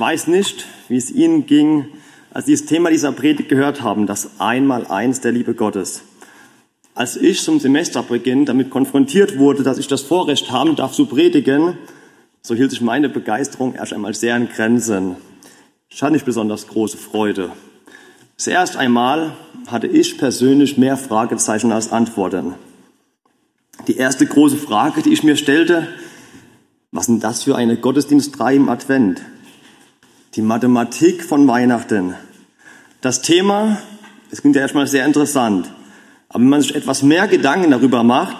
weiß nicht, wie es Ihnen ging, als Sie das Thema dieser Predigt gehört haben, das Einmaleins der Liebe Gottes. Als ich zum Semesterbeginn damit konfrontiert wurde, dass ich das Vorrecht haben darf zu predigen, so hielt sich meine Begeisterung erst einmal sehr in Grenzen. Ich hatte nicht besonders große Freude. Zuerst einmal hatte ich persönlich mehr Fragezeichen als Antworten. Die erste große Frage, die ich mir stellte, was ist denn das für eine Gottesdienstreihe im Advent? Die Mathematik von Weihnachten. Das Thema, es klingt ja erstmal sehr interessant, aber wenn man sich etwas mehr Gedanken darüber macht,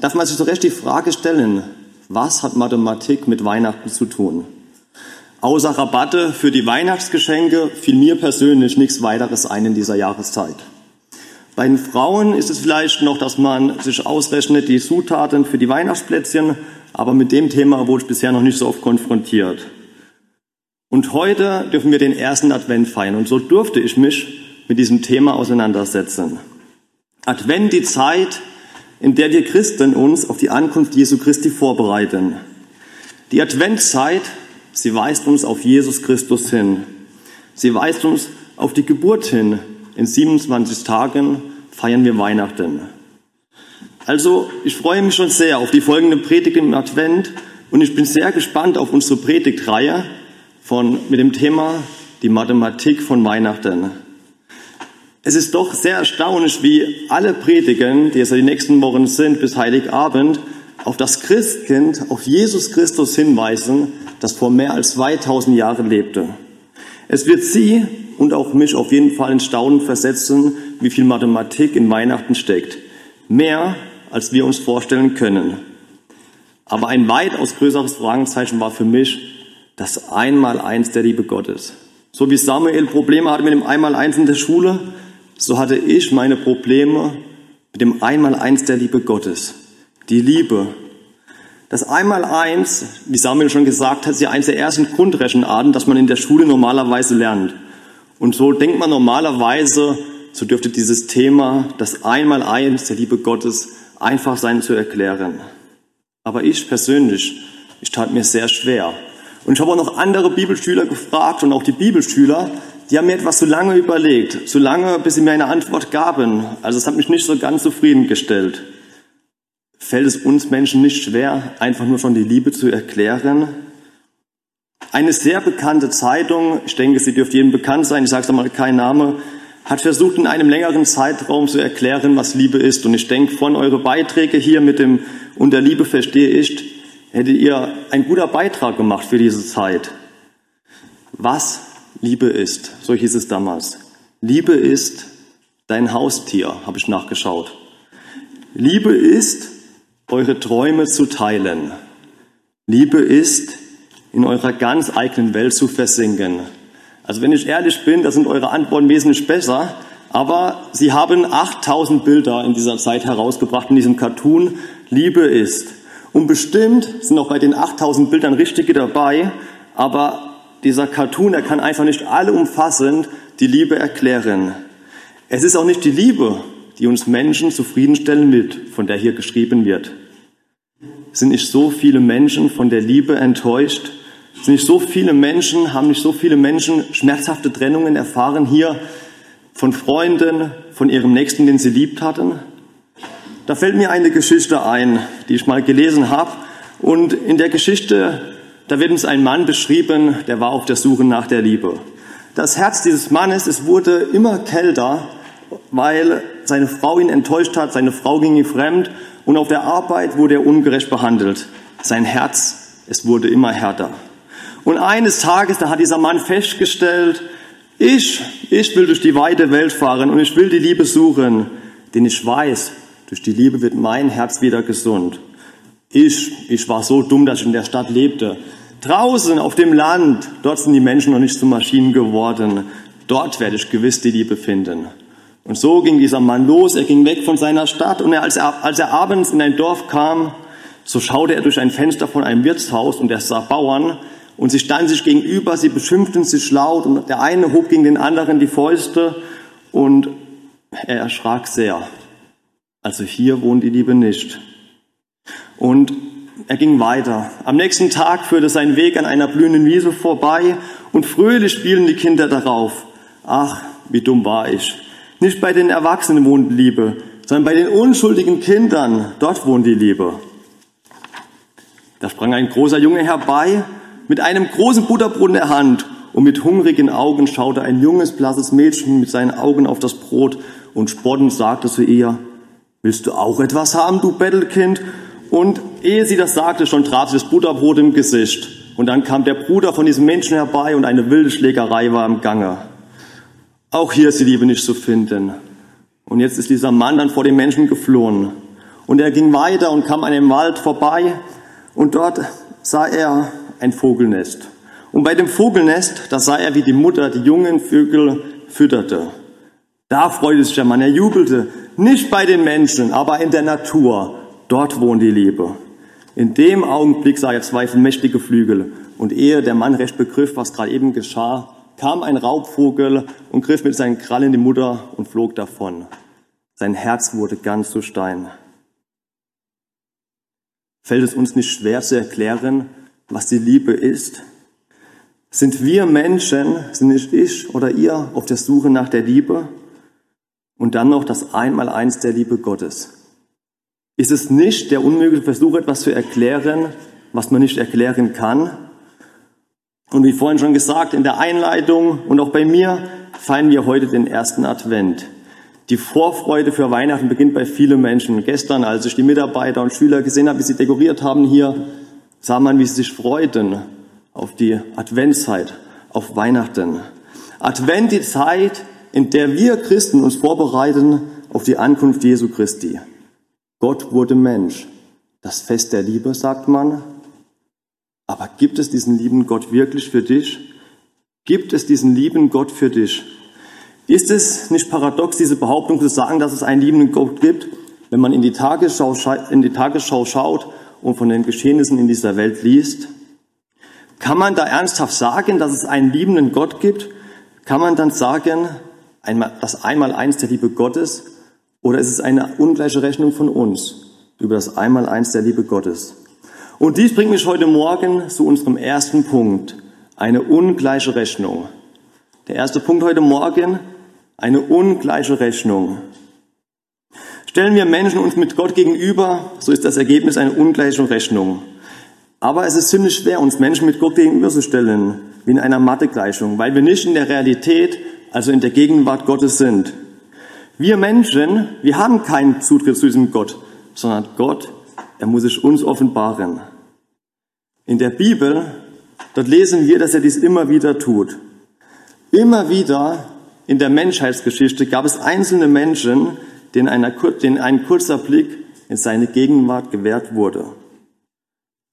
darf man sich so recht die Frage stellen, was hat Mathematik mit Weihnachten zu tun? Außer Rabatte für die Weihnachtsgeschenke fiel mir persönlich nichts weiteres ein in dieser Jahreszeit. Bei den Frauen ist es vielleicht noch, dass man sich ausrechnet die Zutaten für die Weihnachtsplätzchen, aber mit dem Thema wurde ich bisher noch nicht so oft konfrontiert. Und heute dürfen wir den ersten Advent feiern und so durfte ich mich mit diesem Thema auseinandersetzen. Advent, die Zeit, in der wir Christen uns auf die Ankunft Jesu Christi vorbereiten. Die Adventzeit, sie weist uns auf Jesus Christus hin. Sie weist uns auf die Geburt hin. In 27 Tagen feiern wir Weihnachten. Also, ich freue mich schon sehr auf die folgende Predigt im Advent und ich bin sehr gespannt auf unsere Predigtreihe von, mit dem Thema die Mathematik von Weihnachten. Es ist doch sehr erstaunlich, wie alle Predigen, die es in den nächsten Wochen sind, bis Heiligabend, auf das Christkind, auf Jesus Christus hinweisen, das vor mehr als 2000 Jahren lebte. Es wird Sie und auch mich auf jeden Fall in Staunen versetzen, wie viel Mathematik in Weihnachten steckt. Mehr, als wir uns vorstellen können. Aber ein weitaus größeres Fragezeichen war für mich das Einmaleins der Liebe Gottes. So wie Samuel Probleme hatte mit dem Einmaleins in der Schule, so hatte ich meine Probleme mit dem Einmaleins der Liebe Gottes. Die Liebe. Das Einmaleins, wie Samuel schon gesagt hat, ist ja eines der ersten Grundrechenarten, das man in der Schule normalerweise lernt. Und so denkt man normalerweise, so dürfte dieses Thema, das Einmaleins der Liebe Gottes, einfach sein zu erklären. Aber ich persönlich, ich tat mir sehr schwer. Und ich habe auch noch andere Bibelschüler gefragt und auch die Bibelschüler, die haben mir etwas zu lange überlegt, zu lange, bis sie mir eine Antwort gaben. Also es hat mich nicht so ganz zufriedengestellt. Fällt es uns Menschen nicht schwer, einfach nur schon die Liebe zu erklären? Eine sehr bekannte Zeitung, ich denke, sie dürfte jedem bekannt sein, ich sage es mal kein Name, hat versucht, in einem längeren Zeitraum zu erklären, was Liebe ist. Und ich denke, von eure Beiträge hier mit dem Unter Liebe verstehe ich, hättet ihr ein guter Beitrag gemacht für diese Zeit. Was Liebe ist, so hieß es damals. Liebe ist dein Haustier, habe ich nachgeschaut. Liebe ist, eure Träume zu teilen. Liebe ist, in eurer ganz eigenen Welt zu versinken. Also wenn ich ehrlich bin, da sind eure Antworten wesentlich besser, aber sie haben 8000 Bilder in dieser Zeit herausgebracht in diesem Cartoon. Liebe ist. Und bestimmt sind auch bei den 8000 Bildern richtige dabei, aber dieser Cartoon, er kann einfach nicht allumfassend die Liebe erklären. Es ist auch nicht die Liebe, die uns Menschen zufriedenstellen wird, von der hier geschrieben wird. Sind nicht so viele Menschen von der Liebe enttäuscht? Sind nicht so viele Menschen, haben nicht so viele Menschen schmerzhafte Trennungen erfahren hier von Freunden, von ihrem Nächsten, den sie liebt hatten? Da fällt mir eine Geschichte ein, die ich mal gelesen habe. Und in der Geschichte da wird uns ein Mann beschrieben, der war auf der Suche nach der Liebe. Das Herz dieses Mannes, es wurde immer kälter, weil seine Frau ihn enttäuscht hat, seine Frau ging ihm fremd und auf der Arbeit wurde er ungerecht behandelt. Sein Herz, es wurde immer härter. Und eines Tages, da hat dieser Mann festgestellt, ich, ich will durch die weite Welt fahren und ich will die Liebe suchen, denn ich weiß, durch die Liebe wird mein Herz wieder gesund. Ich, ich war so dumm, dass ich in der Stadt lebte. Draußen auf dem Land, dort sind die Menschen noch nicht zu Maschinen geworden. Dort werde ich gewiss die Liebe finden. Und so ging dieser Mann los, er ging weg von seiner Stadt und er, als, er, als er abends in ein Dorf kam, so schaute er durch ein Fenster von einem Wirtshaus und er sah Bauern und sie standen sich gegenüber, sie beschimpften sich laut und der eine hob gegen den anderen die Fäuste und er erschrak sehr. Also hier wohnt die Liebe nicht. Und er ging weiter. Am nächsten Tag führte sein Weg an einer blühenden Wiese vorbei und fröhlich spielen die Kinder darauf. Ach, wie dumm war ich. Nicht bei den Erwachsenen wohnt Liebe, sondern bei den unschuldigen Kindern, dort wohnt die Liebe. Da sprang ein großer Junge herbei mit einem großen Butterbrot in der Hand und mit hungrigen Augen schaute ein junges, blasses Mädchen mit seinen Augen auf das Brot und spottend sagte zu ihr, willst du auch etwas haben, du Bettelkind? Und ehe sie das sagte, schon traf sie das Butterbrot im Gesicht. Und dann kam der Bruder von diesem Menschen herbei und eine wilde Schlägerei war im Gange. Auch hier ist die Liebe nicht zu finden. Und jetzt ist dieser Mann dann vor den Menschen geflohen. Und er ging weiter und kam an einem Wald vorbei und dort sah er ein Vogelnest. Und bei dem Vogelnest, da sah er, wie die Mutter die jungen Vögel fütterte. Da freute sich der Mann, er jubelte, nicht bei den Menschen, aber in der Natur. Dort wohnt die Liebe. In dem Augenblick sah er zwei mächtige Flügel. Und ehe der Mann recht begriff, was gerade eben geschah, kam ein Raubvogel und griff mit seinen Krallen die Mutter und flog davon. Sein Herz wurde ganz zu Stein. Fällt es uns nicht schwer zu erklären, was die Liebe ist? Sind wir Menschen, sind nicht ich oder ihr auf der Suche nach der Liebe? Und dann noch das Einmaleins der Liebe Gottes. Ist es nicht der unmögliche Versuch, etwas zu erklären, was man nicht erklären kann? Und wie vorhin schon gesagt, in der Einleitung und auch bei mir feiern wir heute den ersten Advent. Die Vorfreude für Weihnachten beginnt bei vielen Menschen. Gestern, als ich die Mitarbeiter und Schüler gesehen habe, wie sie dekoriert haben hier, sah man, wie sie sich freuten auf die Adventszeit, auf Weihnachten. Advent, die Zeit, in der wir Christen uns vorbereiten auf die Ankunft Jesu Christi. Gott wurde Mensch. Das Fest der Liebe, sagt man. Aber gibt es diesen lieben Gott wirklich für dich? Gibt es diesen lieben Gott für dich? Ist es nicht paradox, diese Behauptung zu sagen, dass es einen liebenden Gott gibt, wenn man in die Tagesschau, in die Tagesschau schaut und von den Geschehnissen in dieser Welt liest? Kann man da ernsthaft sagen, dass es einen liebenden Gott gibt? Kann man dann sagen, das Einmaleins der Liebe Gottes oder ist es eine ungleiche Rechnung von uns über das Einmaleins der Liebe Gottes? Und dies bringt mich heute Morgen zu unserem ersten Punkt, eine ungleiche Rechnung. Der erste Punkt heute Morgen, eine ungleiche Rechnung. Stellen wir Menschen uns mit Gott gegenüber, so ist das Ergebnis eine ungleiche Rechnung. Aber es ist ziemlich schwer, uns Menschen mit Gott gegenüberzustellen, wie in einer Mathegleichung, weil wir nicht in der Realität, also in der Gegenwart Gottes sind. Wir Menschen, wir haben keinen Zutritt zu diesem Gott, sondern Gott, er muss sich uns offenbaren. In der Bibel, dort lesen wir, dass er dies immer wieder tut. Immer wieder in der Menschheitsgeschichte gab es einzelne Menschen, denen, einer, denen ein kurzer Blick in seine Gegenwart gewährt wurde.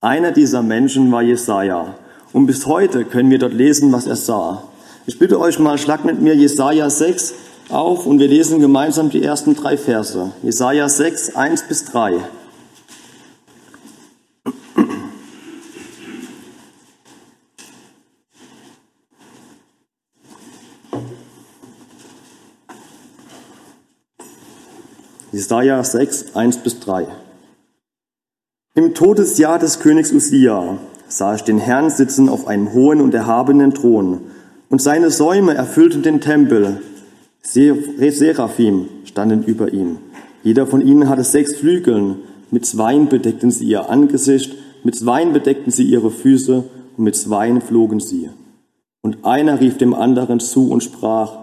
Einer dieser Menschen war Jesaja. Und bis heute können wir dort lesen, was er sah. Ich bitte euch mal, schlagt mit mir Jesaja 6, auf und wir lesen gemeinsam die ersten drei Verse. Jesaja 6, 1 bis 3. Jesaja 6, 1 bis 3. Im Todesjahr des Königs Usia sah ich den Herrn sitzen auf einem hohen und erhabenen Thron, und seine Säume erfüllten den Tempel. Seraphim standen über ihm. Jeder von ihnen hatte sechs Flügeln. Mit Zweien bedeckten sie ihr Angesicht, mit Zweien bedeckten sie ihre Füße und mit Zweien flogen sie. Und einer rief dem anderen zu und sprach,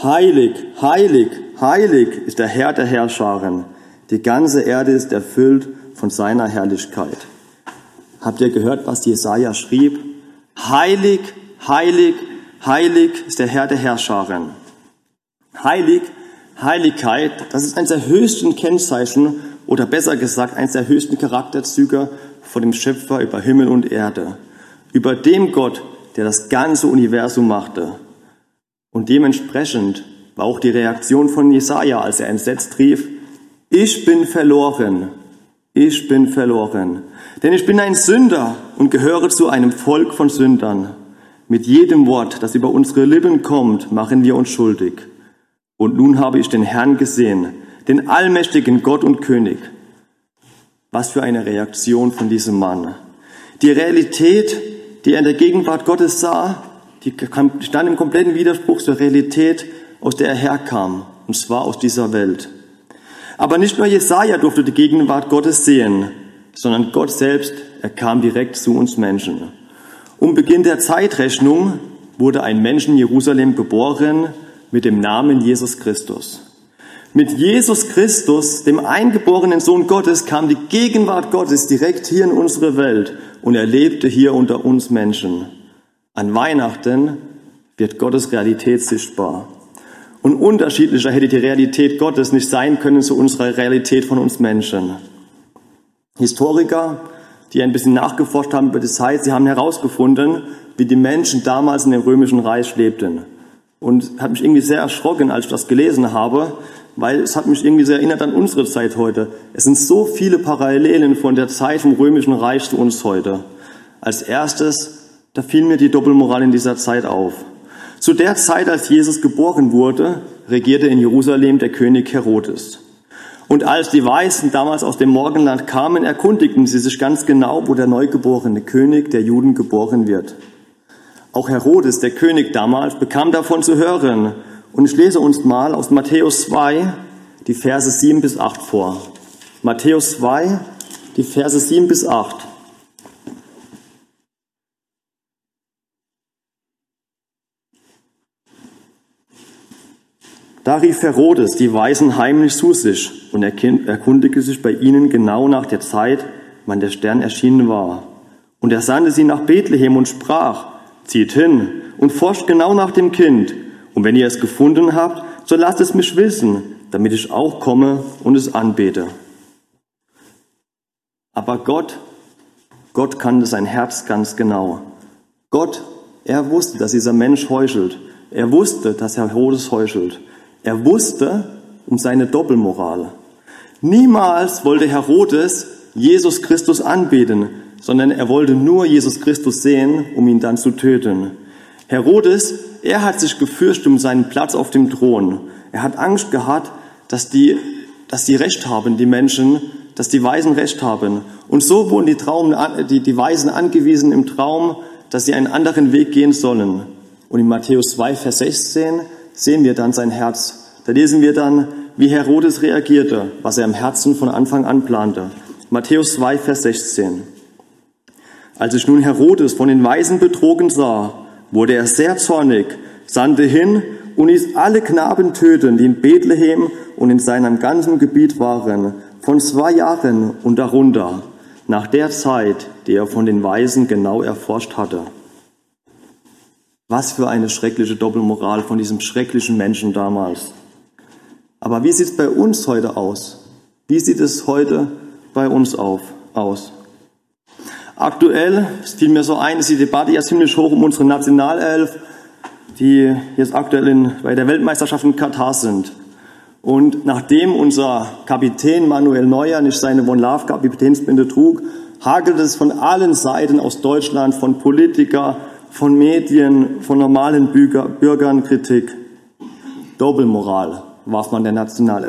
Heilig, heilig, heilig ist der Herr der Herrscharen. Die ganze Erde ist erfüllt von seiner Herrlichkeit. Habt ihr gehört, was Jesaja schrieb? Heilig, heilig, heilig ist der Herr der Herrscharen. Heilig, Heiligkeit, das ist eines der höchsten Kennzeichen oder besser gesagt eines der höchsten Charakterzüge von dem Schöpfer über Himmel und Erde, über dem Gott, der das ganze Universum machte. Und dementsprechend war auch die Reaktion von Jesaja, als er entsetzt rief, ich bin verloren, ich bin verloren, denn ich bin ein Sünder und gehöre zu einem Volk von Sündern. Mit jedem Wort, das über unsere Lippen kommt, machen wir uns schuldig. Und nun habe ich den Herrn gesehen, den allmächtigen Gott und König. Was für eine Reaktion von diesem Mann. Die Realität, die er in der Gegenwart Gottes sah, die stand im kompletten Widerspruch zur Realität, aus der er herkam, und zwar aus dieser Welt. Aber nicht nur Jesaja durfte die Gegenwart Gottes sehen, sondern Gott selbst, er kam direkt zu uns Menschen. Um Beginn der Zeitrechnung wurde ein Mensch in Jerusalem geboren mit dem Namen Jesus Christus. Mit Jesus Christus, dem eingeborenen Sohn Gottes, kam die Gegenwart Gottes direkt hier in unsere Welt und er lebte hier unter uns Menschen. An Weihnachten wird Gottes Realität sichtbar. Und unterschiedlicher hätte die Realität Gottes nicht sein können zu unserer Realität von uns Menschen. Historiker, die ein bisschen nachgeforscht haben über die Zeit, sie haben herausgefunden, wie die Menschen damals in dem römischen Reich lebten. Und hat mich irgendwie sehr erschrocken, als ich das gelesen habe, weil es hat mich irgendwie sehr erinnert an unsere Zeit heute. Es sind so viele Parallelen von der Zeit vom römischen Reich zu uns heute. Als erstes, da fiel mir die Doppelmoral in dieser Zeit auf. Zu der Zeit, als Jesus geboren wurde, regierte in Jerusalem der König Herodes. Und als die Weißen damals aus dem Morgenland kamen, erkundigten sie sich ganz genau, wo der neugeborene König der Juden geboren wird. Auch Herodes, der König damals, bekam davon zu hören. Und ich lese uns mal aus Matthäus 2 die Verse 7 bis 8 vor. Matthäus 2, die Verse 7 bis 8. Da rief Herodes die Weisen heimlich zu sich und erkundigte sich bei ihnen genau nach der Zeit, wann der Stern erschienen war. Und er sandte sie nach Bethlehem und sprach, zieht hin und forscht genau nach dem Kind. Und wenn ihr es gefunden habt, so lasst es mich wissen, damit ich auch komme und es anbete. Aber Gott, Gott kannte sein Herz ganz genau. Gott, er wusste, dass dieser Mensch heuchelt. Er wusste, dass Herodes heuchelt. Er wusste um seine Doppelmoral. Niemals wollte Herodes Jesus Christus anbeten, sondern er wollte nur Jesus Christus sehen, um ihn dann zu töten. Herodes, er hat sich gefürchtet um seinen Platz auf dem Thron. Er hat Angst gehabt, dass die, dass die Recht haben, die Menschen, dass die Weisen Recht haben. Und so wurden die, Traum, die, die Weisen angewiesen im Traum, dass sie einen anderen Weg gehen sollen. Und in Matthäus 2, Vers 16 sehen wir dann sein Herz. Da lesen wir dann, wie Herodes reagierte, was er im Herzen von Anfang an plante. Matthäus 2, Vers 16. Als sich nun Herodes von den Weisen betrogen sah, wurde er sehr zornig, sandte hin und ließ alle Knaben töten, die in Bethlehem und in seinem ganzen Gebiet waren, von zwei Jahren und darunter, nach der Zeit, die er von den Weisen genau erforscht hatte. Was für eine schreckliche Doppelmoral von diesem schrecklichen Menschen damals. Aber wie sieht es bei uns heute aus? Wie sieht es heute bei uns auf, aus? Aktuell, es fiel mir so ein, ist die Debatte ja ziemlich hoch um unsere Nationalelf, die jetzt aktuell in, bei der Weltmeisterschaft in Katar sind. Und nachdem unser Kapitän Manuel Neuer nicht seine One Love Kapitänsbinde trug, hagelt es von allen Seiten aus Deutschland, von Politikern, von Medien, von normalen Bürgern Kritik. Doppelmoral warf man der Nationalelf